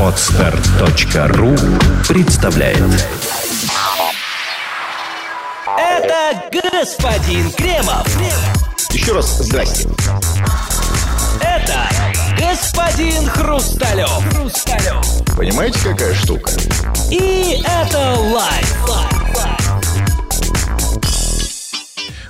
Отстар.ру представляет Это господин Кремов. Еще раз здрасте. Это господин Хрусталев. Хрусталев. Понимаете, какая штука? И это лайф.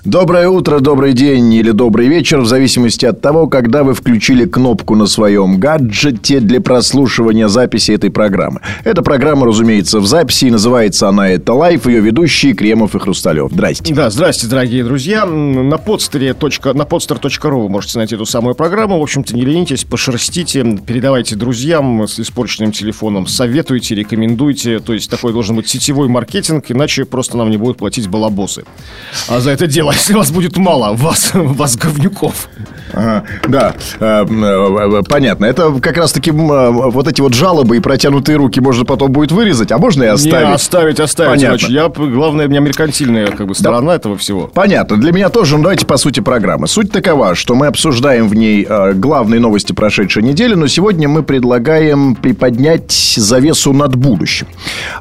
Доброе утро, добрый день или добрый вечер, в зависимости от того, когда вы включили кнопку на своем гаджете для прослушивания записи этой программы. Эта программа, разумеется, в записи, и называется она «Это лайф», ее ведущие Кремов и Хрусталев. Здрасте. Да, здрасте, дорогие друзья. На подстере. на podster.ru вы можете найти эту самую программу. В общем-то, не ленитесь, пошерстите, передавайте друзьям с испорченным телефоном, советуйте, рекомендуйте. То есть такой должен быть сетевой маркетинг, иначе просто нам не будут платить балабосы. А за это дело, если вас будет мало, вас, вас говнюков. Ага, да, э, э, э, понятно. Это как раз-таки вот эти вот жалобы и протянутые руки можно потом будет вырезать, а можно и Не, оставить. оставить, оставить. Понятно. Короче, я, главное, у меня меркантильная как бы, сторона этого всего. Понятно. Для меня тоже, ну давайте по сути программы. Суть такова, что мы обсуждаем в ней главные новости прошедшей недели, но сегодня мы предлагаем приподнять завесу над будущим.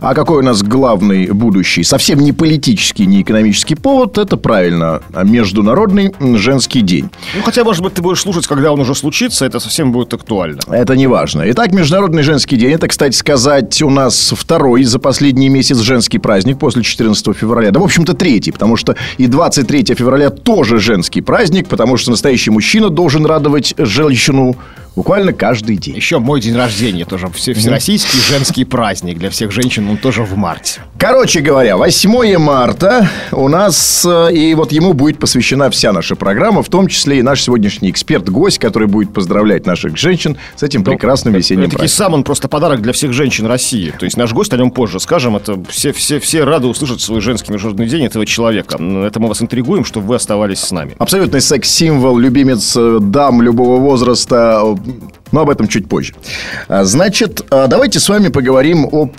А какой у нас главный будущий? Совсем не политический, не экономический повод. Это правильно, а Международный женский день. Ну, хотя, может быть, ты будешь слушать, когда он уже случится, это совсем будет актуально. Это не важно. Итак, Международный женский день. Это, кстати сказать, у нас второй за последний месяц женский праздник после 14 февраля. Да, в общем-то, третий, потому что и 23 февраля тоже женский праздник, потому что настоящий мужчина должен радовать женщину буквально каждый день. Еще мой день рождения тоже. Все, всероссийский женский праздник для всех женщин, он тоже в марте. Короче говоря, 8 марта у нас, э, и вот ему будет посвящена вся наша программа, в том числе и наш сегодняшний эксперт-гость, который будет поздравлять наших женщин с этим прекрасным весенним Таки праздником. сам он просто подарок для всех женщин России. То есть наш гость о нем позже скажем. Это все, все, все рады услышать свой женский международный день этого человека. Это мы вас интригуем, чтобы вы оставались с нами. Абсолютный секс-символ, любимец э, дам любого возраста. Э, Но об этом чуть позже. А, Значит, э, давайте с вами поговорим об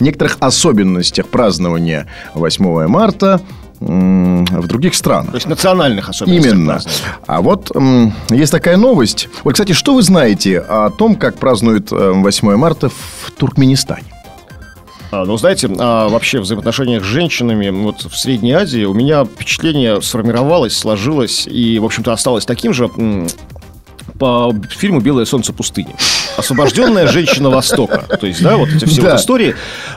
некоторых особенностях празднования 8 марта в других странах. То есть национальных особенностей. Именно. А вот есть такая новость. Ой, кстати, что вы знаете о том, как празднуют э, 8 марта в Туркменистане? А, ну, знаете, а, вообще в взаимоотношениях с женщинами вот в Средней Азии у меня впечатление сформировалось, сложилось и, в общем-то, осталось таким же по фильму «Белое солнце пустыни». Освобожденная женщина Востока. То есть, да, вот эти все Да. вот истории,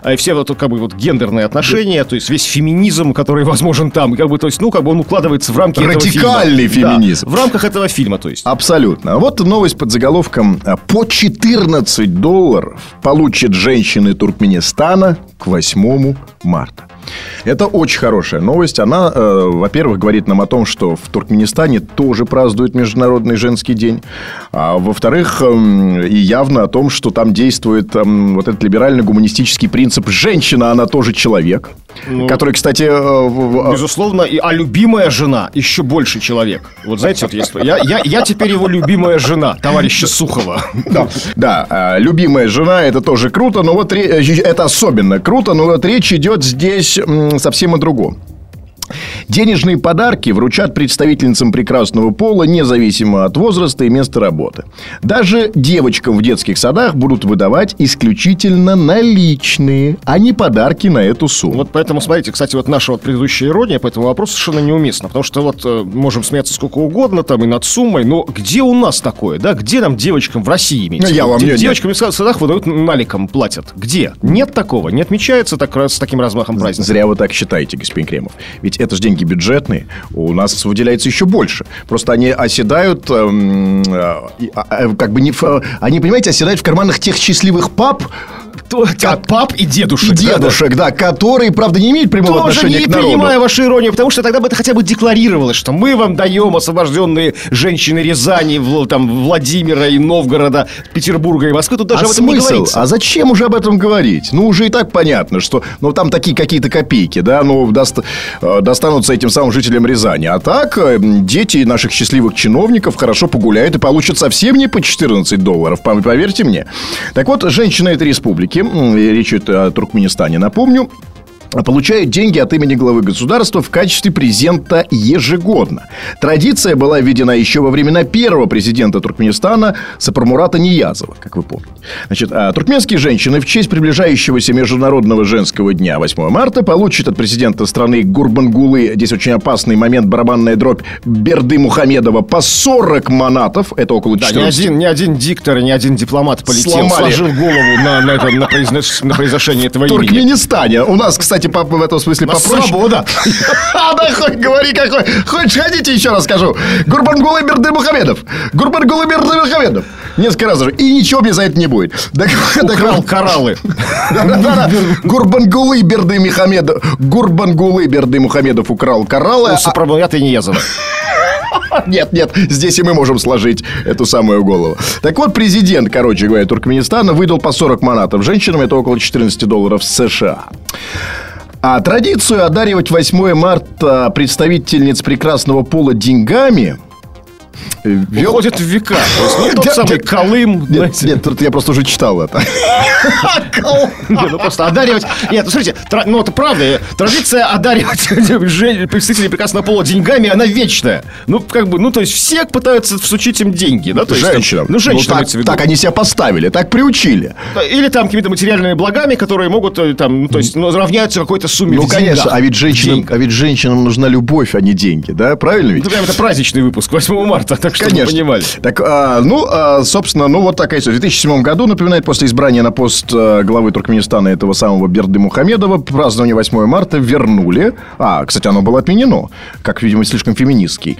и все вот как бы вот гендерные отношения, то есть весь феминизм, который возможен там, как бы, то есть, ну, как бы он укладывается в рамки этого Радикальный феминизм. Да, в рамках этого фильма, то есть. Абсолютно. Вот новость под заголовком а, «По 14 долларов получат женщины Туркменистана к 8 марта». Это очень хорошая новость. Она, э, во-первых, говорит нам о том, что в Туркменистане тоже празднуют Международный женский день. А во-вторых, эм, и явно о том, что там действует эм, вот этот либерально-гуманистический принцип «женщина, она тоже человек», Ну, который, кстати... э, в- Безусловно, и, а любимая жена еще больше человек. Вот знаете, вот есть. Я, я, я теперь его любимая жена, товарища Сухова. Да, да, а, любимая жена это тоже круто, но вот э, это особенно круто, но вот речь идет здесь совсем о другом. Денежные подарки вручат представительницам прекрасного пола, независимо от возраста и места работы. Даже девочкам в детских садах будут выдавать исключительно наличные, а не подарки на эту сумму. Вот поэтому, смотрите, кстати, вот наша вот предыдущая ирония по этому вопросу совершенно неуместна. Потому что вот э, можем смеяться сколько угодно там и над суммой, но где у нас такое, да? Где нам девочкам в России иметь? Ну, я вам не- Девочкам в садах выдают наликом, платят. Где? Нет такого. Не отмечается так с таким размахом праздника. Зря вы так считаете, господин Кремов. Ведь это же деньги бюджетные. У нас выделяется еще больше. Просто они оседают, эм, э, а, э, как бы не... э, они, понимаете, оседают в карманах тех счастливых пап От пап и и дедушек. да, да. дедушек, да, которые, правда, не имеют прямого Тоже отношения не к народу. принимаю вашу иронию, потому что тогда бы это хотя бы декларировалось, что мы вам даем освобожденные женщины Рязани, там, Владимира и Новгорода, Петербурга и Москвы. Тут даже а об этом не смысл? говорится. А зачем уже об этом говорить? Ну, уже и так понятно, что ну, там такие какие-то копейки, да, ну, даст- э, достанутся этим самым жителям Рязани. А так, э, дети наших счастливых чиновников хорошо погуляют и получат совсем не по 14 долларов, поверьте мне. Так вот, женщины этой республики, речь идет о Туркменистане, напомню, получают деньги от имени главы государства в качестве презента ежегодно. Традиция была введена еще во времена первого президента Туркменистана Сапармурата Ниязова, как вы помните. Значит, а туркменские женщины в честь приближающегося Международного женского дня 8 марта получат от президента страны Гурбангулы, здесь очень опасный момент, барабанная дробь Берды Мухамедова по 40 манатов, это около Да, 14 ни один, ни один диктор, ни один дипломат полетел, Сломали. сложил голову на, на, этом- на произнес- на произношение этого В имени. Туркменистане. У нас, кстати, по- в этом смысле попроще. свобода. А, да хоть говори какой. Хочешь, хотите, еще раз скажу. Гурбангулы Берды Мухамедов. Гурбангулы Берды Мухамедов. Несколько раз уже. И ничего мне за это не будет. Так- Украл кораллы. Гурбангулы Берды Мухамедов. Гурбангулы Берды Мухамедов украл кораллы. У а- Сапармурата Ниязова. Нет, нет, здесь и мы можем сложить эту самую голову. Так вот, президент, короче говоря, Туркменистана выдал по 40 манатов женщинам, это около 14 долларов США. А традицию одаривать 8 марта представительниц прекрасного пола деньгами вел... Уходит в века. То есть, ну, тот самый. Колым. Нет, нет, я просто уже читал это. Не, ну просто одаривать... Нет, ну смотрите, ну это правда, традиция одаривать представителей прекрасного пола деньгами, она вечная. Ну, как бы, ну, то есть все пытаются всучить им деньги, да? Женщинам. Ну, женщинам так, виду. так они себя поставили, так приучили. Или там какими-то материальными благами, которые могут э, там, ну, то есть, ну, равняются какой-то сумме Ну, конечно, а ведь женщинам, а ведь женщинам нужна любовь, а не деньги, да? Правильно ведь? Ну, прям это праздничный выпуск 8 марта, так что Конечно. понимали. Так, а, ну, а, собственно, ну вот такая история. В 2007 году, напоминает, после избрания на пост а, главы Туркменистана этого самого Берды Мухамедова, празднование 8 марта вернули. А, кстати, оно было отменено. Как, видимо, слишком феминистский.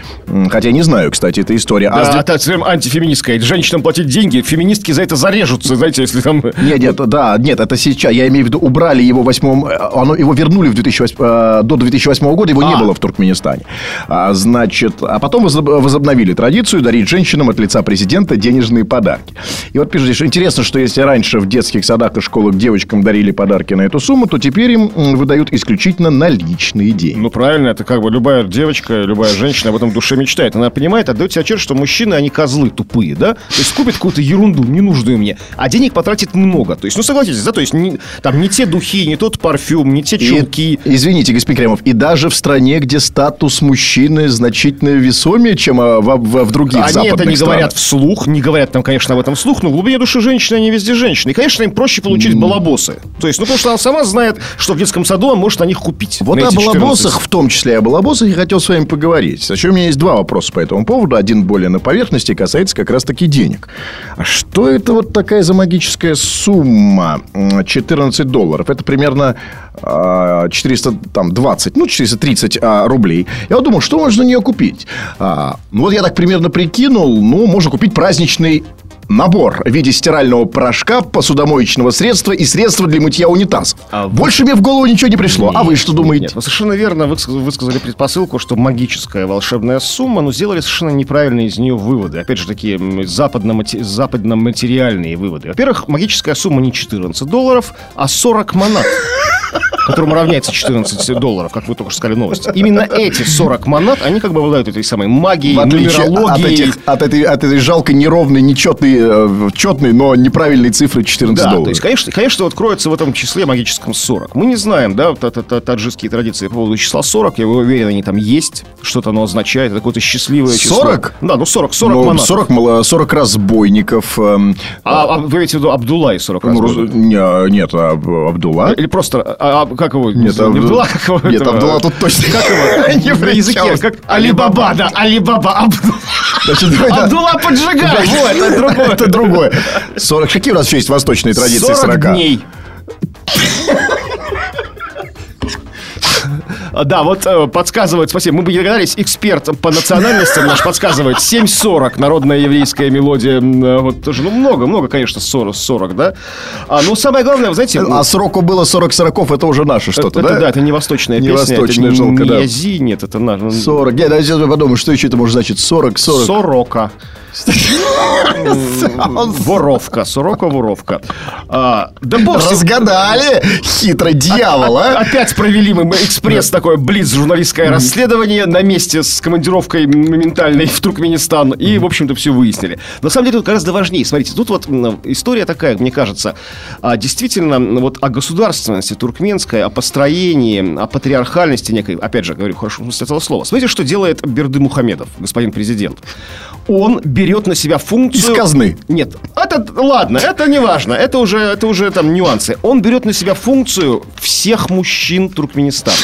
Хотя не знаю, кстати, эта история. А Да, де- а так, антифеминистская. Женщинам платить деньги, феминистки за это зарежутся, знаете, если там... Нет, нет, да, нет, это сейчас. Я имею в виду, убрали его в восьмом... э, Оно, его вернули в 2008, э, до 2008 года, его не А. было в Туркменистане. А, значит, а потом возоб- возобновили традицию дарить женщинам от лица президента денежные подарки. И вот пишут, что интересно, что если раньше в детских садах и школах девочкам дарили подарки на эту сумму, то теперь им выдают исключительно наличные деньги. Ну, правильно, это как бы любая девочка, любая женщина об этом в душе мечтает. Она понимает, отдает себе отчет, что мужчины, они козлы тупые, да? То есть купит какую-то ерунду, ненужную мне, а денег потратит много. То есть, ну, согласитесь, да? То есть не- там не те духи, не тот парфюм, не те И- чулки. извините, господин Кремов, и даже в стране, где статус мужчины значительно весомее, чем а, в, в- других Они западных это не странах. говорят вслух, не говорят там, конечно, об этом вслух, но в глубине души женщины, они везде женщины. И, конечно, им проще получить балабосы. То есть, ну, потому что она сама знает, что в детском саду она может на них купить. Вот на о эти 14. балабосах, в том числе о балабосах, я хотел с вами поговорить. Еще у меня есть два вопроса по этому поводу. Один более на поверхности, касается как раз-таки денег. А что это вот такая за магическая сумма? М, 14 долларов. Это примерно 420, ну, 430 а, рублей. Я вот думал, что можно на нее купить? А, ну, вот я так примерно прикинул. Ну, можно купить праздничный набор в виде стирального порошка, посудомоечного средства и средства для мытья унитазов. А вы- Больше мне в голову ничего не пришло. а вы что думаете? Нет, вы совершенно верно выск- высказали предпосылку, что магическая волшебная сумма, но сделали совершенно неправильные из нее выводы. Опять же, такие западно-материальные выводы. Во-первых, магическая сумма не 14 долларов, а 40 монат. Которому равняется 14 долларов, как вы только что сказали в новости. Именно эти 40 монат, они как бы обладают этой самой магией, В отличие от, нумерологией. этих, от, этой, от этой жалкой, неровной, нечетной, э, четной, но неправильной цифры 14 Да, долларов. то есть, конечно, конечно, вот кроется в этом числе магическом 40. Мы не знаем, да, та- та- та- таджикские традиции по поводу числа 40. Я уверен, они там есть. Что-то оно означает. Это какое-то счастливое число. 40? Да, ну 40, 40 Ну, монат. 40, мало- 40 разбойников. эм, А, а вы имеете в виду Абдулла и 40 раз? ну, раз- не, нет, а, Абдулла. Или просто, а, а, как его? Нет, не Абду- Абдулла, как его? Нет? Абдулла тут точно Как его? не На языке, как Алибаба, да, Алибаба, Абдулла. Абдулла поджигай, вот, это другое. Это другое. 40. Какие у нас еще есть восточные традиции 40 40? дней. А, Да, вот э, подсказывает, спасибо, мы бы не догадались, эксперт по национальностям наш подсказывает 7.40, народная еврейская мелодия, э, вот тоже, ну, много, много, конечно, 40, 40 да? А, ну, самое главное, вы знаете... А сроку было 40 сороков, это уже наше что-то, это, да? да, это не восточная Не песня, восточная, это жалко, не да. Язи, нет, это наш. 40. Нет, а сейчас я подумаю, что еще это может значить 40, 40. Сорока. Воровка, сорока, воровка. А, да бог. Разгадали, хитрый дьявол, а? Опять провели мы экспресс такое блиц журналистское расследование на месте с командировкой моментальной в Туркменистан. И, в общем-то, все выяснили. На самом деле, тут гораздо важнее. Смотрите, тут вот история такая, мне кажется, а, действительно, вот о государственности туркменской, о построении, о патриархальности некой, опять же, говорю, хорошо смысле этого слова. Смотрите, что делает Берды Мухамедов, господин президент. Он берет на себя функцию... Из казны. Нет, это ладно, это не важно, это уже, это уже там нюансы. Он берет на себя функцию всех мужчин Туркменистана.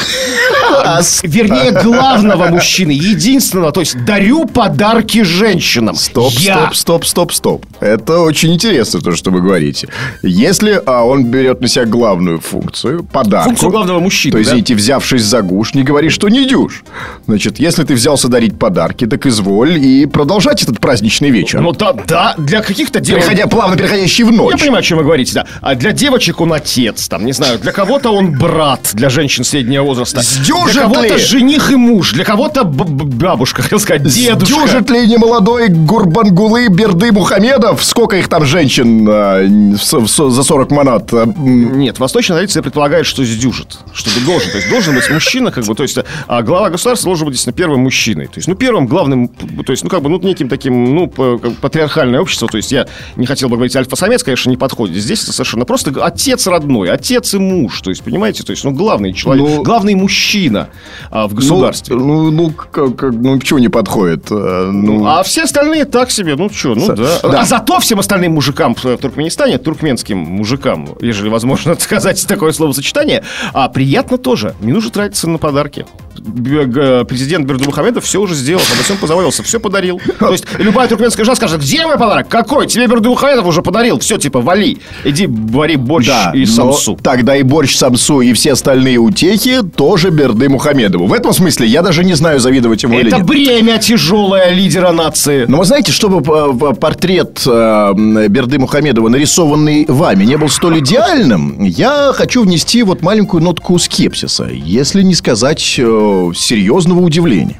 Вернее, главного мужчины, единственного. То есть дарю подарки женщинам. Стоп, Я. стоп, стоп, стоп, стоп. Это очень интересно, то, что вы говорите. Если а, он берет на себя главную функцию, подарку... Функцию главного мужчины, То есть, да? извините, взявшись за гуш, не говори, что не дюж. Значит, если ты взялся дарить подарки, так изволь и продолжать этот праздничный вечер. Ну да, да, для каких-то девочек... Переходя, плавно переходящий в ночь. Я понимаю, о чем вы говорите, да. А для девочек он отец, там, не знаю, для кого-то он брат, для женщин среднего возраста. Сдюжит Для кого-то жених и муж, для кого-то бабушка, хотел сказать, дедушка. Дюжит ли немолодой Гурбангулы Берды Мухамедов? Сколько их там женщин в с- с- за 40 манат? м, Нет, восточная традиция предполагает, что сдюжит, что ты должен. То есть должен быть мужчина, как бы, то есть а глава государства должен быть, действительно, первым мужчиной. То есть, ну, первым главным, то есть, ну, как бы, ну, неким таким, ну, патриархальное общество. То есть я не хотел бы говорить альфа-самец, конечно, не подходит. Здесь это совершенно просто отец родной, отец и муж. То есть, понимаете, то есть, ну, главный человек, Ну, главный мужчина а, в государстве. Ну, ну, ну, как, как- ну, почему не подходит? А, Ну, А все остальные так себе, ну что, ну С- да. да. А зато всем остальным мужикам в Туркменистане, туркменским мужикам, ежели возможно сказать такое словосочетание, а приятно тоже. Не нужно тратиться на подарки. Президент Бердумухамедов все уже сделал, обо всем позаботился, все подарил. То есть любая туркменская жена скажет, где мой подарок? Какой? Тебе Бердумухамедов уже подарил. Все, типа, вали. Иди вари борщ да, и самсу. тогда и борщ самсу, и все остальные утехи тоже Берды Мухамедову. В этом смысле я даже не знаю, завидовать ему или Это нет. бремя тяжелое лидера нации. Но вы знаете, чтобы э, портрет э, Берды Мухамедова, нарисованный вами, не был столь идеальным, я хочу внести вот маленькую нотку скепсиса, если не сказать э, серьезного удивления.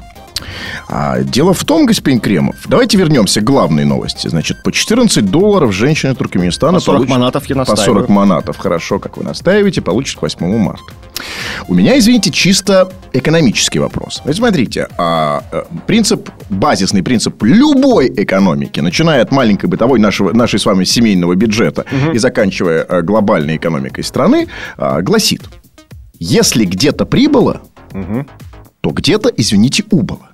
А дело в том, господин Кремов, давайте вернемся к главной новости. Значит, по 14 долларов женщина Туркменистана По 40 получит- манатов я По настаиваю. 40 манатов, хорошо, как вы настаиваете, получит к 8 марта. У меня, извините, чисто экономический вопрос. Вы смотрите, а, э, принцип, базисный принцип любой экономики, начиная от маленькой бытовой нашего, нашей с вами семейного бюджета и заканчивая э, глобальной экономикой страны, а, гласит, если где-то прибыло, то где-то, извините, убыло.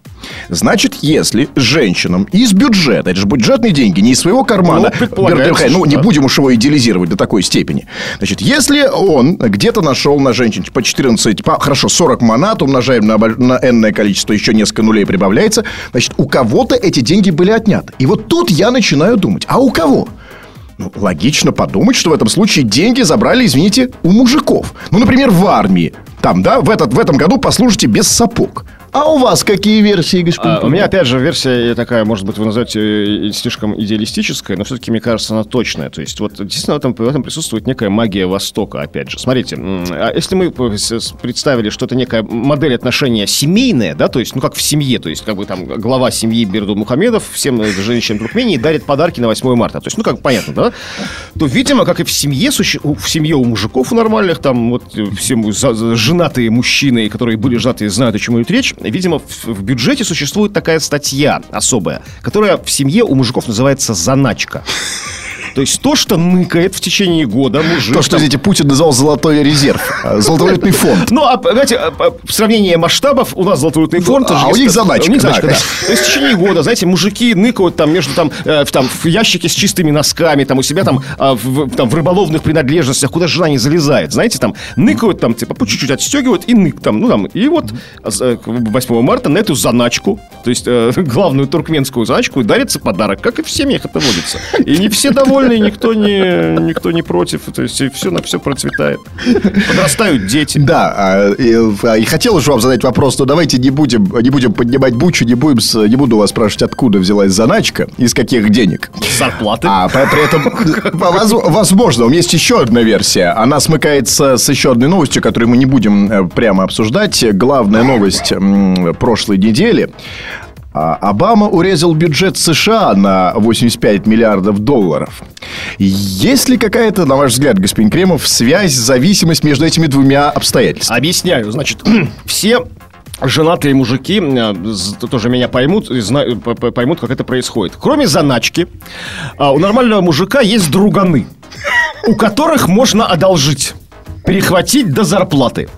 Значит, если женщинам из бюджета, это же бюджетные деньги, не из своего кармана, Ну, Бердыхай, ну, что не будем уж его идеализировать до такой степени. Значит, если он где-то нашел на женщин по 14, по, хорошо, 40 манат, умножаем на, на энное количество, еще несколько нулей прибавляется, значит, у кого-то эти деньги были отняты. И вот тут я начинаю думать, а у кого? Ну, логично подумать, что в этом случае деньги забрали, извините, у мужиков. Ну, например, в армии. Там, да, в, этот, в этом году послужите без сапог. А у вас какие версии, господин? А, у меня, опять же, версия такая, может быть, вы назовете слишком идеалистическая, но все-таки, мне кажется, она точная. То есть, вот, действительно, в этом, в этом присутствует некая магия Востока, опять же. Смотрите, а если мы представили, что это некая модель отношения семейная, да, то есть, ну, как в семье, то есть, как бы там глава семьи Берду Мухамедов всем э, женщинам Туркмении дарит подарки на 8 марта. То есть, ну, как понятно, да? То, видимо, как и в семье, в семье у мужиков нормальных, там, вот, э, все женатые мужчины, которые были женаты, знают, о чем идет речь, видимо, в, в бюджете существует такая статья особая, которая в семье у мужиков называется заначка. То есть то, что ныкает в течение года мужик. То, что, извините, Путин назвал золотой резерв, а, золотовалютный фонд. ну, а, знаете, а, а, в сравнении масштабов у нас золотой фонд... а у них заначка, У них заначка, да. То есть в течение года, знаете, мужики ныкают там между там, э, в, там в ящике с чистыми носками, там у себя там, а, в, там в рыболовных принадлежностях, куда жена не залезает, знаете, там ныкают там, типа, по чуть-чуть отстегивают и нык там, ну там, и вот э, 8 марта на эту заначку, то есть э, главную туркменскую заначку дарится подарок, как и в семьях это водится. И не все довольны, и никто не, никто не против, то есть все на все процветает. Подрастают дети. Да, а, и, а, и хотел же вам задать вопрос, но давайте не будем, не будем поднимать бучу, не, будем, не буду вас спрашивать, откуда взялась заначка, из каких денег. Зарплаты. А при, при этом, воз- возможно, у меня есть еще одна версия. Она смыкается с еще одной новостью, которую мы не будем э, прямо обсуждать. Главная новость прошлой недели. А Обама урезал бюджет США на 85 миллиардов долларов. Есть ли какая-то, на ваш взгляд, господин Кремов, связь, зависимость между этими двумя обстоятельствами? Объясняю. Значит, все женатые мужики э, тоже меня поймут, п- поймут, как это происходит. Кроме заначки, а, у нормального мужика есть друганы, у которых можно одолжить, перехватить до зарплаты.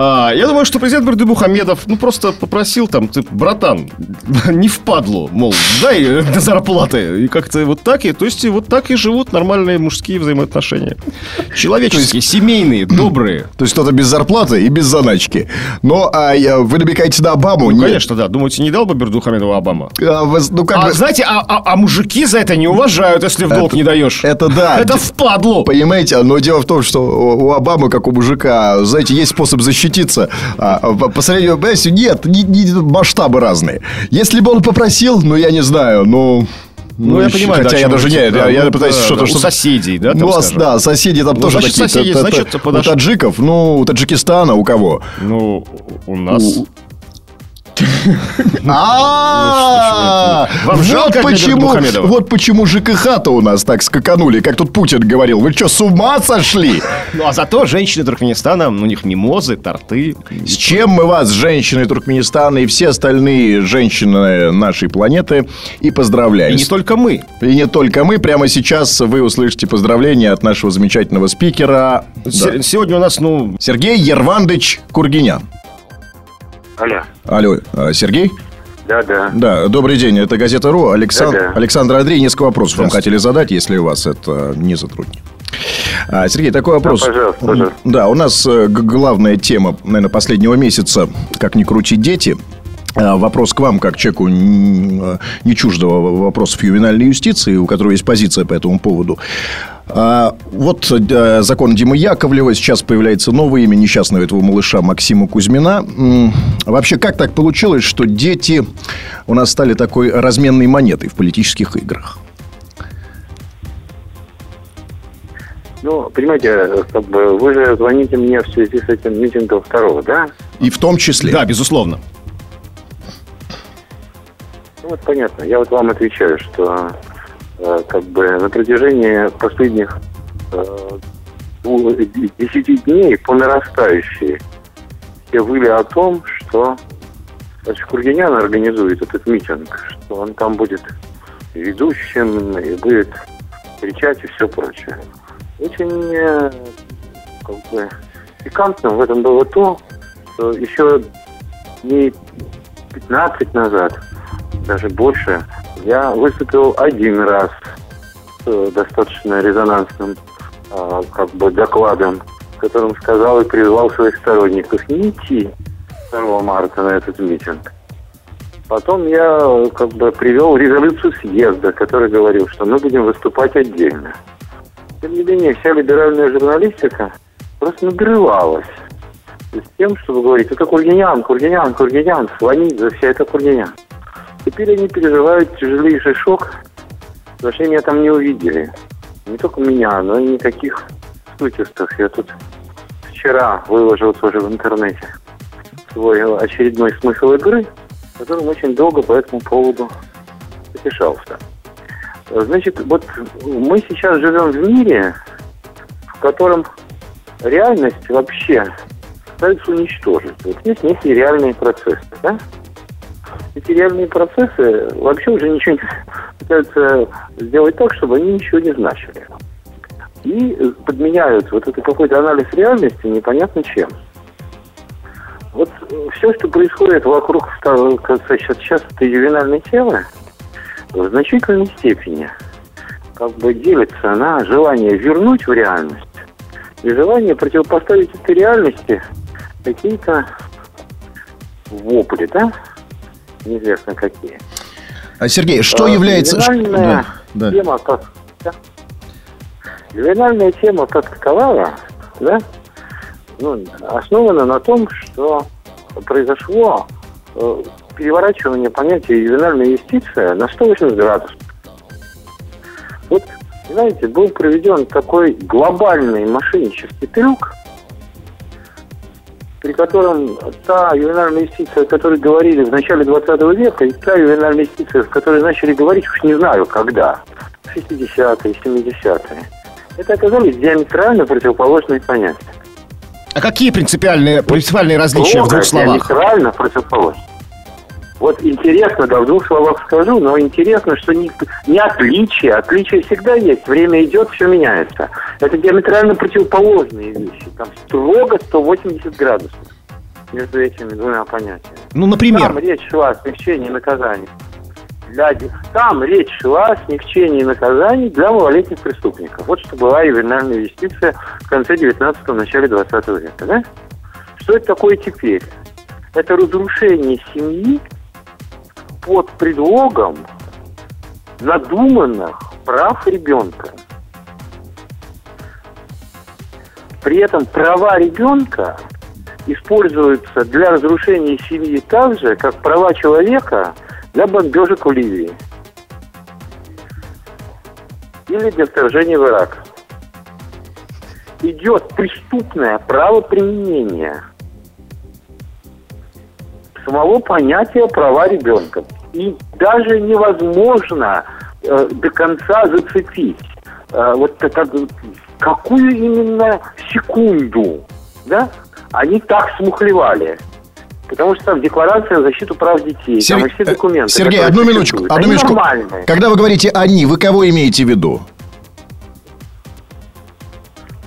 А, я думаю, что президент Бердымухамедов, ну, просто попросил там, ты, братан, не впадлу, мол, дай э, до зарплаты. И как-то вот так, и, то есть и вот так и живут нормальные мужские взаимоотношения. Человеческие, семейные, добрые. То есть кто-то без зарплаты и без заначки. Но а, вы намекаете на Обаму? Ну, конечно, да. Думаете, не дал бы Бердухамедову Обама? А, вы- ну, как А бы- знаете, а, а- а мужики за это не уважают, если в долг Это- не даешь. это да. Это впадлу. Понимаете, но дело в том, что у Обамы, как у мужика, знаете, есть способ защититься. А, по сравнению, нет, не- не- масштабы разные. Если бы он попросил, ну, я не знаю, ну... Ну, я щ- понимаю, да, Хотя о я даже не... говорите, Я, да, я ну, пытаюсь да, что-то... да, у что соседей, да, там, ну, скажем. да, соседи там Ну, тоже значит, такие... соседи, т- т- значит, т- У подош- таджиков, ну, у Таджикистана, у кого? Ну, у нас... Вам вот жалко почему, Бердымухамедова? вот почему ЖКХ-то у нас так скаканули, как тут Путин говорил. Вы что, с ума сошли? Ну, а зато женщины Туркменистана, у них мимозы, торты. С чем мы вас, женщины Туркменистана и все остальные женщины нашей планеты, и поздравляем. И не только мы. И не только мы. Прямо сейчас вы услышите поздравления от нашего замечательного спикера Сегодня у нас, ну, Сергей Ервандыч Кургинян. Алло. Алло, а, Сергей? Да, да. Да, добрый день, это газета РУ. Александр, Да-да. Александр Андрей, несколько вопросов вам хотели задать, если у вас это не затруднит. А, Сергей, такой вопрос. пожалуйста, пожалуйста. Да, у нас э, главная тема, наверное, последнего месяца, как не крутить дети. А, Вопрос к вам, как человеку э, не чуждого вопросов ювенальной юстиции, у которого есть позиция по этому поводу. А, Вот э, закон Димы Яковлева, сейчас появляется новое имя несчастного этого малыша Максима Кузьмина. М, Вообще, как так получилось, что дети у нас стали такой разменной монетой в политических играх? Ну, понимаете, как бы вы же звоните мне в связи с этим митингом второго, да? И в том числе... да, безусловно. Ну, вот понятно. Я вот вам отвечаю, что как бы на протяжении последних э, двух- десяти дней по нарастающей все выли о том, что значит, Кургинян организует этот митинг, что он там будет ведущим и будет кричать и все прочее. Очень э, как бы пикантным в этом было то, что еще дней 15 назад, даже больше, я выступил один раз с э, достаточно резонансным а, как бы докладом, в котором сказал и призвал своих сторонников не идти 2 марта на этот митинг. Потом я как бы привел резолюцию съезда, который говорил, что мы будем выступать отдельно. Тем не менее, вся либеральная журналистика просто надрывалась с тем, чтобы говорить, это Кургинян, Кургинян, Кургинян, звонить за все это Кургинян. Теперь они переживают тяжелейший шок, потому что меня там не увидели. Не только меня, но и никаких студентов. Я тут вчера выложил тоже в интернете свой очередной смысл игры, которым очень долго по этому поводу потешался. Значит, вот мы сейчас живем в мире, в котором реальность вообще пытаются уничтожить. Вот есть некие реальные процессы, да? Эти реальные процессы вообще уже ничего не пытаются сделать так, чтобы они ничего не значили. И подменяют вот это какой-то анализ реальности непонятно чем. Вот все, что происходит вокруг сейчас, сейчас этой ювенальной темы, в значительной степени как бы делится на желание вернуть в реальность и желание противопоставить этой реальности какие-то вопли, да? Неизвестно какие. А, Сергей, что А, является... Ювенальная Да, да. тема как... да? Ювенальная тема как таковая, да, ну, основана на том, что произошло э, переворачивание понятия ювенальная юстиция на 180 градусов. Вот, знаете, был проведен такой глобальный мошеннический трюк, при котором та ювенальная юстиция, о которой говорили в начале 20 века, и та ювенальная юстиция, в которой начали говорить, уж не знаю когда, 60-е, 70-е, это оказались диаметрально противоположные понятия. А какие принципиальные, принципиальные различия в двух словах? Диаметрально противоположные. Вот интересно, да, в двух словах скажу, но интересно, что не, не отличие, отличие всегда есть, время идет, все меняется. Это диаметрально противоположные вещи, там строго 180 градусов между этими двумя понятиями. Ну, например? Там речь шла о смягчении наказаний. Для, там речь шла о смягчении наказаний для малолетних преступников. Вот что была ювенальная юстиция в конце 19-го, начале 20 века. Да? Что это такое теперь? Это разрушение семьи под предлогом надуманных прав ребенка. При этом права ребенка используются для разрушения семьи так же, как права человека для бомбежек в Ливии. Или для вторжения в Ирак. Идет преступное правоприменение самого понятия права ребенка. И даже невозможно э, до конца зацепить э, вот это, какую именно секунду да, они так смухлевали. Потому что там декларация о защиту прав детей, Сер... там и все документы. Сергей, одну минуточку, одну минуточку. Нормальные. Когда вы говорите «они», вы кого имеете в виду?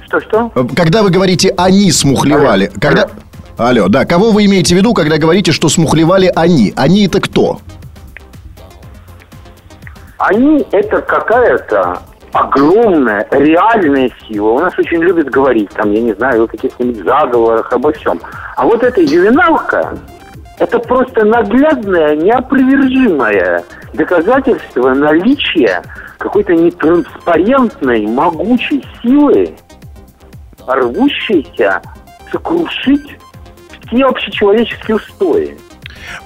Что-что? Когда вы говорите «они смухлевали», Алло. когда... Алло, да, кого вы имеете в виду, когда говорите, что смухлевали они? Они это кто? Они это какая-то огромная, реальная сила. У нас очень любят говорить, там, я не знаю, о каких-нибудь заговорах, обо всем. А вот эта ювеналка, это просто наглядное, неопровержимое доказательство наличия какой-то нетранспарентной, могучей силы, рвущейся сокрушить все общечеловеческие устои.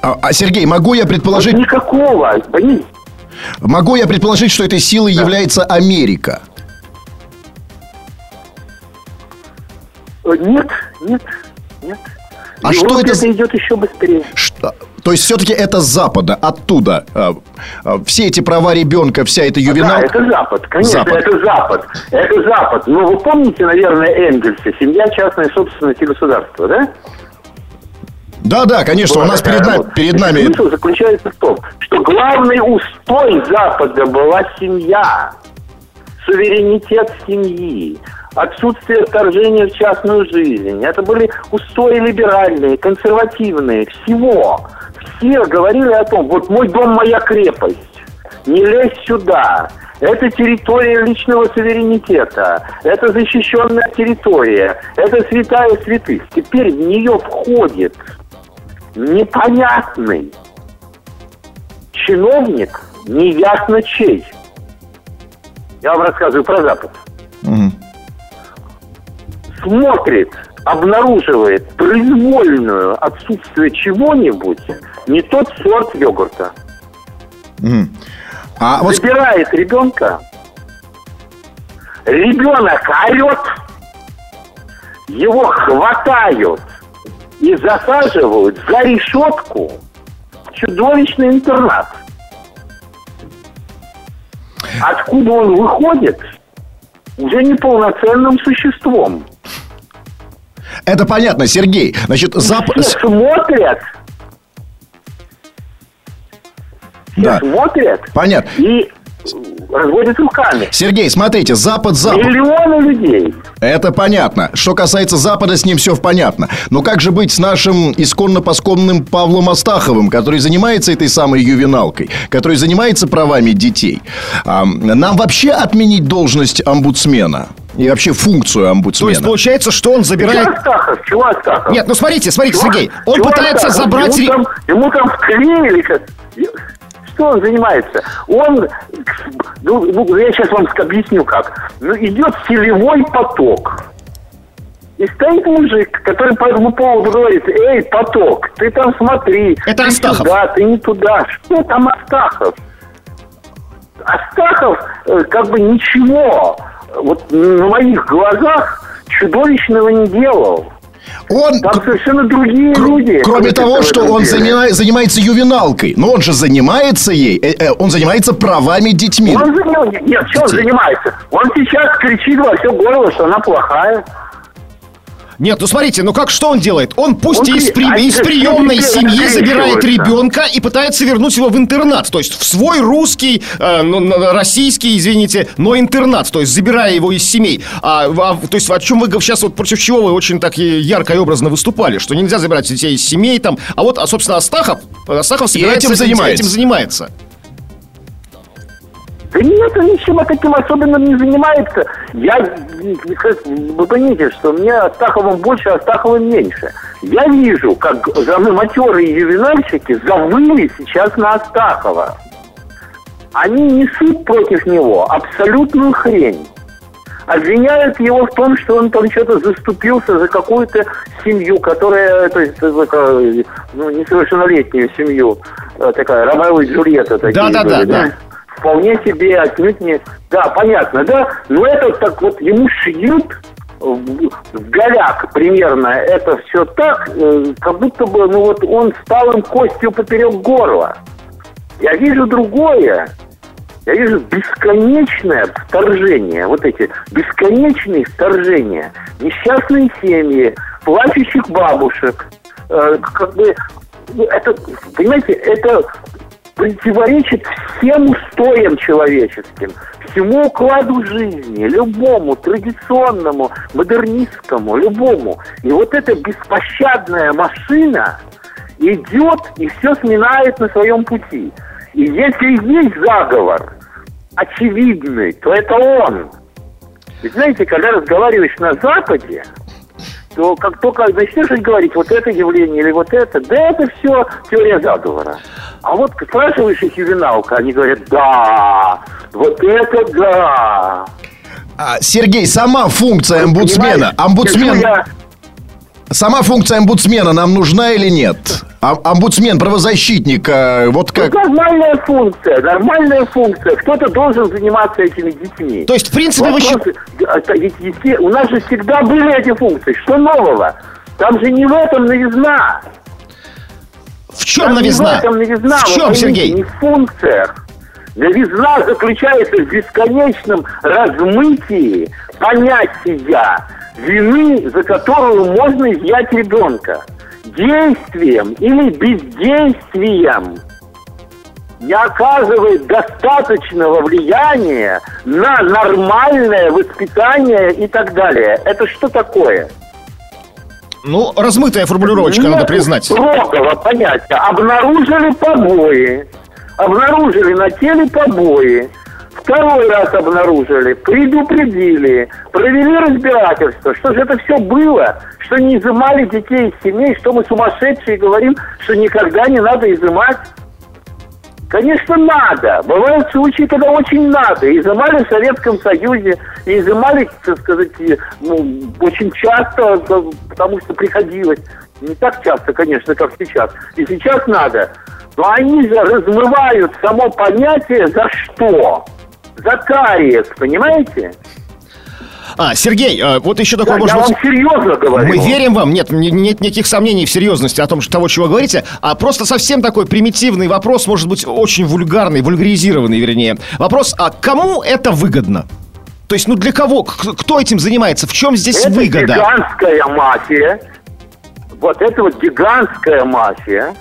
А, а, Сергей, могу я предположить... Вот никакого, понимаете? Могу я предположить, что этой силой Да. является Америка? Э, Нет, нет, нет. А В что Европе это за- идет еще быстрее. Что? То есть все-таки это с Запада, оттуда. а, а, все эти права ребенка, вся эта Да, ювеналка. это Запад, конечно, Запад. это Запад. Это Запад. Но вы помните, наверное, Энгельса, семья, частная собственность и государство, да? Да, да, конечно, у Была нас такая перед, на- перед нами... Смысл заключается в том, что главный устой Запада была семья, суверенитет семьи, отсутствие вторжения в частную жизнь. Это были устои либеральные, консервативные, всего. Все говорили о том, вот мой дом, моя крепость, не лезь сюда. Это территория личного суверенитета. Это защищенная территория. Это святая святых. Теперь в нее входит непонятный чиновник, неясно чей. Я вам рассказываю про Запад. Мгм. Смотрит, обнаруживает произвольную отсутствие чего-нибудь, не тот сорт йогурта. Мгм. А вот Забирает ребенка, ребенок орет, его хватают и засаживают за решетку чудовищный интернат. Откуда он выходит, уже неполноценным существом. это понятно, Сергей. Значит, Запад... Все смотрят, все Да. смотрят Понятно. и разводят руками. Сергей, смотрите, Запад, Запад. Миллионы людей. Это понятно. Что касается Запада, с ним все понятно. Но как же быть с нашим исконно-посконным Павлом Астаховым, который занимается этой самой ювеналкой, который занимается правами детей? А, нам вообще отменить должность омбудсмена? И вообще функцию То омбудсмена? есть получается, что он Чего забирает... Астахов? Чего Астахов? Нет, ну смотрите, смотрите, Чего- Сергей. Он чего пытается Астахов? забрать... Ему там, ему там вклеили как... Что он занимается? Он, ну, ну, я сейчас вам объясню как. Ну, идет селевой поток. И стоит мужик, который по этому поводу говорит, эй, поток, ты там смотри. Это ты Астахов. Туда, ты не туда. Что там Астахов? Астахов э, как бы ничего вот на моих глазах чудовищного не делал. Он, Там совершенно другие кр- люди. кроме того, что он деле. занима- занимается ювеналкой, но он же занимается ей, э, э, он занимается правами детьми. Он занимается... Нет, что он занимается? Он сейчас кричит во все горло, что она плохая. Нет, ну смотрите, ну как, что он делает? Он пусть Он из, при- а из приемной семьи забирает ребенка и пытается вернуть его в интернат. То есть в свой русский, э, ну, российский, извините, но интернат. То есть забирая его из семей. А, а, то есть о чем вы сейчас вот против чего вы очень так ярко и образно выступали? Что нельзя забирать детей из семей там. А вот, а, собственно, Астахов, Астахов собирается этим занимается. этим занимается. Да нет, он ничем таким особенным не занимается. Я, вы поймите, что мне Астаховым больше, а Астаховым меньше. Я вижу, как за матерые ювенальщики завыли сейчас на Астахова. Они несут против него абсолютную хрень. Обвиняют его в том, что он там что-то заступился за какую-то семью, которая, то есть, такая, ну, несовершеннолетнюю семью, э, такая, Ромео и Джульетта такие Да-да-да, были, да. Вполне себе отнюдь не... Да, понятно, да? Но это так вот ему шьют в, голяк примерно это все так, э, как будто бы, ну вот он стал им костью поперек горла. Я вижу другое. Я вижу бесконечное вторжение, вот эти бесконечные вторжения, несчастные семьи, плачущих бабушек. Э, как бы, ну, это, понимаете, это противоречит всем устоям человеческим, всему укладу жизни, любому, традиционному, модернистскому, любому. И вот эта беспощадная машина идет и все сминает на своем пути. И если есть заговор очевидный, то это он. Ведь знаете, когда разговариваешь на Западе, то как только начнешь говорить вот это явление или вот это, да это все теория заговора. А вот спрашиваешь их ювеналка, они говорят, да, вот это да. А, Сергей, сама функция омбудсмена, омбудсмен, я- сама функция омбудсмена нам нужна или нет? А- омбудсмен, правозащитник, а, вот как... Это нормальная функция, нормальная функция. Кто-то должен заниматься этими детьми. То есть, в принципе, вы Вопрос- это ведь у нас же всегда были эти функции. Что нового? Там же не в этом новизна. В чем Там Не в новизна? этом новизна. В чем, Сергей? Не в функциях. Новизна заключается в бесконечном размытии понятия вины, за которую можно изъять ребенка. Действием или бездействием не оказывает достаточного влияния на нормальное воспитание и так далее. Это что такое? Ну, размытая формулировочка, надо признать. строгого понятия. Обнаружили побои. Обнаружили на теле побои. Второй раз обнаружили, предупредили, провели разбирательство. Что же это все было? Что не изымали детей из семей? Что мы сумасшедшие говорим, что никогда не надо изымать? Конечно, надо. Бывают случаи, когда очень надо. Изымали в Советском Союзе, и изымали, так сказать, ну, очень часто, потому что приходилось. Не так часто, конечно, как сейчас. И сейчас надо. Но они же размывают само понятие за что? За кариес, понимаете? А, Сергей, э, вот еще такой, Да, может я быть... вам серьезно говорю. Мы верим вам, нет, нет никаких сомнений в серьезности о том, что того, чего вы говорите, а просто совсем такой примитивный вопрос, может быть, очень вульгарный, вульгаризированный, вернее. Вопрос, а кому это выгодно? То есть, ну для кого? Кто этим занимается? В чем здесь это выгода? гигантская мафия. Вот это вот гигантская мафия.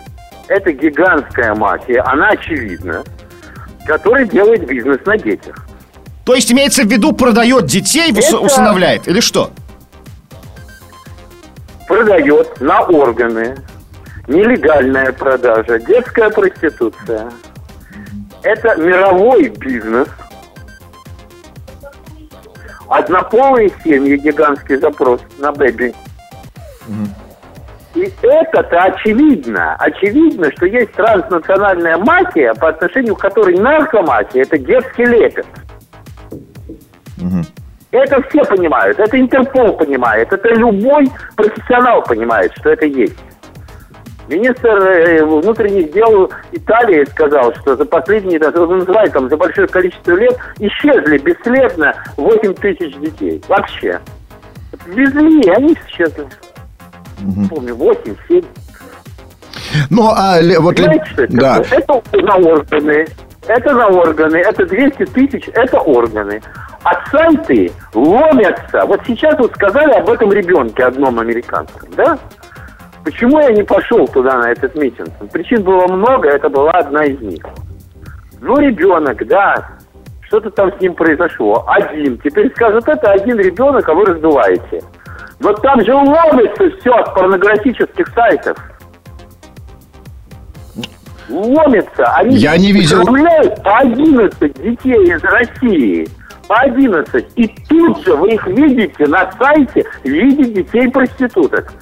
Это гигантская мафия, она очевидна, которая делает бизнес на детях. То есть, имеется в виду, продает детей, Это- усыновляет, или что? Продает на органы, нелегальная продажа, детская проституция. Это мировой бизнес. Однополые семьи, гигантский запрос на бэби. И это-то очевидно. Очевидно, что есть транснациональная мафия, по отношению к которой наркомафия – это детский лепет. Это все понимают, это Интерпол понимает, это любой профессионал понимает, что это есть. Министр э, внутренних дел Италии сказал, что за последние, он называет там, за большое количество лет исчезли бесследно 8 тысяч детей. Вообще. Везли, они исчезли. помню, 8, 7. Ну, а вот... Понимаете, что это? Да. Это на органы. Это на органы. Это 200 тысяч, это органы. А сайты ломятся. Вот сейчас вот сказали об этом ребенке, одном американском, да? Почему я не пошел туда на этот митинг? Причин было много, это была одна из них. Ну, ребенок, да, что-то там с ним произошло. Один. Теперь скажут, это один ребенок, а вы раздуваете. Вот там же ломится все от порнографических сайтов. Ломится. Они Я не видел. отправляют по 11 детей из России. По 11. И тут же вы их видите на сайте в виде детей проституток.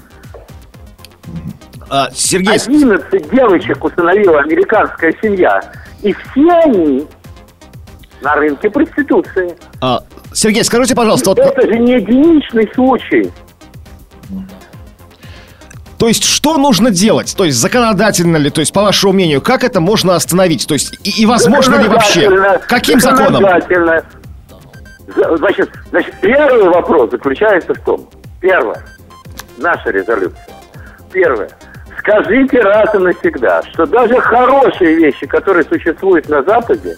А, Сергей, 11 девочек установила американская семья. И все они на рынке проституции. а, Сергей, скажите, пожалуйста, вот, Это же не единичный случай. то есть что нужно делать? То есть законодательно ли? То есть, по вашему мнению, как это можно остановить? То есть, и, и возможно ли вообще? Каким законом? Законодательно. Значит, значит, первый вопрос заключается в том. Первое. Наша резолюция. Первое. Скажите раз и навсегда, что даже хорошие вещи, которые существуют на Западе,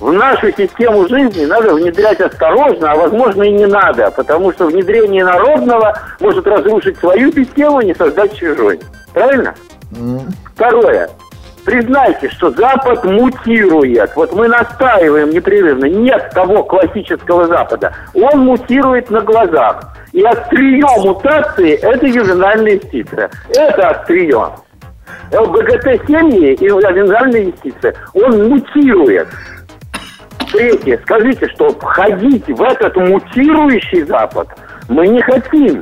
в нашу систему жизни надо внедрять осторожно, а возможно и не надо, потому что внедрение народного может разрушить свою систему и не создать чужой. Правильно? Второе. Признайте, что Запад мутирует. Вот мы настаиваем непрерывно. Нет того классического Запада. Он мутирует на глазах. И острие мутации – это ювенальная юстиция. Это острие. ЛГБТ-семьи и ювенальная юстиция. Он мутирует. Третье. Скажите, что входить в этот мутирующий Запад мы не хотим.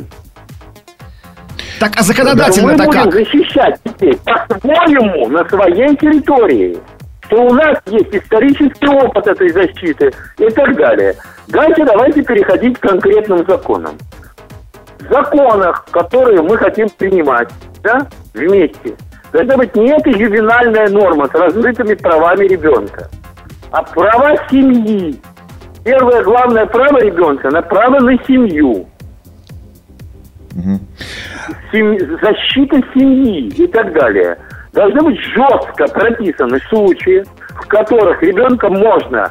Так, а законодательно мы так будем как? защищать детей по-своему на своей территории. Что у нас есть исторический опыт этой защиты и так далее. Дальше давайте переходить к конкретным законам. В законах, которые мы хотим принимать да, вместе, должна быть не эта ювенальная норма с размытыми правами ребенка, а права семьи. Первое главное право ребенка на право на семью. Сем- защита семьи и так далее. Должны быть жестко прописаны случаи, в которых ребенка можно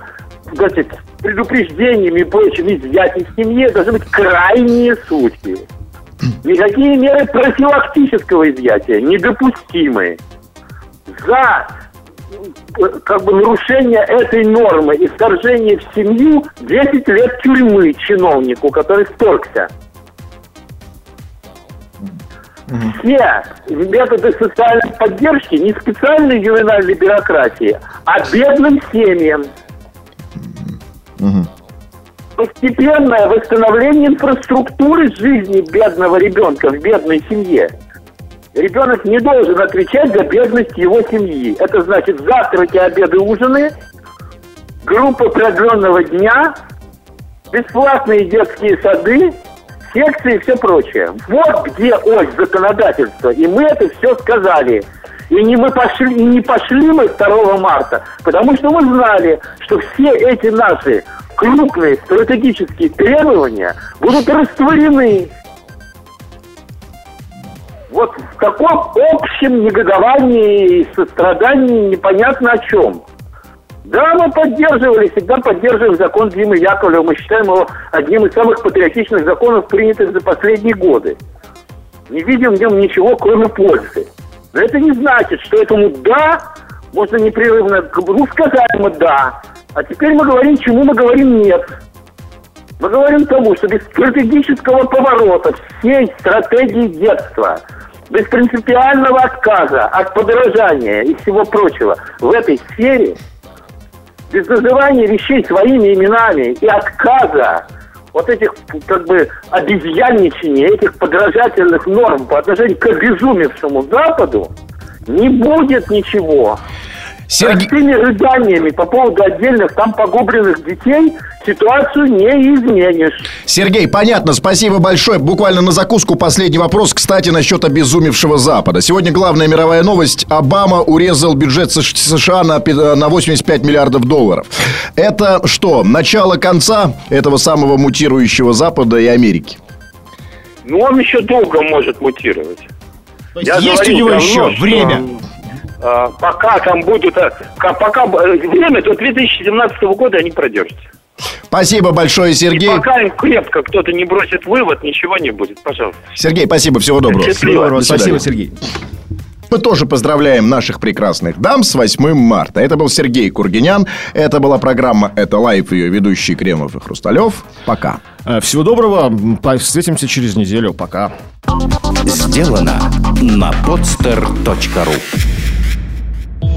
значит, предупреждениями и прочим изъять из семьи. Должны быть крайние случаи. Никакие меры профилактического изъятия недопустимы. За э, как бы нарушение этой нормы и вторжение в семью 10 лет тюрьмы чиновнику, который вторгся. Все методы социальной поддержки не специальной ювенальной бюрократии, а бедным семьям. Постепенное восстановление инфраструктуры жизни бедного ребенка в бедной семье. Ребенок не должен отвечать за бедность его семьи. Это значит завтраки, обеды, ужины, группы продленного дня, бесплатные детские сады, секции и все прочее. Вот где ось законодательства. И мы это все сказали. И не мы пошли, и не пошли мы 2 марта, потому что мы знали, что все эти наши крупные стратегические требования будут растворены вот в таком общем негодовании и сострадании непонятно о чем. Да, мы поддерживали, всегда поддерживаем закон Димы Яковлева. Мы считаем его одним из самых патриотичных законов, принятых за последние годы. Не видим в нем ничего, кроме пользы. Но это не значит, что этому «да» можно непрерывно... Ну, сказали мы «да», а теперь мы говорим, чему мы говорим «нет». Мы говорим тому, что без стратегического поворота всей стратегии детства, без принципиального отказа от подорожания и всего прочего в этой сфере, без называния вещей своими именами и отказа вот этих как бы обезьянничания, этих подражательных норм по отношению к обезумевшему Западу, не будет ничего. Сергей... Простыми рыданиями по поводу отдельных там погубленных детей ситуацию не изменишь. Сергей, понятно, спасибо большое. Буквально на закуску последний вопрос, кстати, насчет обезумевшего Запада. Сегодня главная мировая новость. Обама урезал бюджет Сш- США на, пи- на 85 миллиардов долларов. Это что, начало конца этого самого мутирующего Запада и Америки? Ну, он еще долго может мутировать. То есть Я есть у говорил него еще что, время. а, пока там будут... а, ка- пока э, время до 2017 года они продержатся. Спасибо большое, И Сергей. пока им крепко кто-то не бросит вывод, ничего не будет. Пожалуйста. Сергей, спасибо, всего доброго. Счастливо. До. Спасибо, Сергей. Мы тоже поздравляем наших прекрасных дам с 8 марта. Это был Сергей Кургинян. Это была программа «Это лайф», ее ведущий Кремов и Хрусталев. Пока. Э, Всего доброго. Встретимся через неделю. Пока. Сделано на podster.ru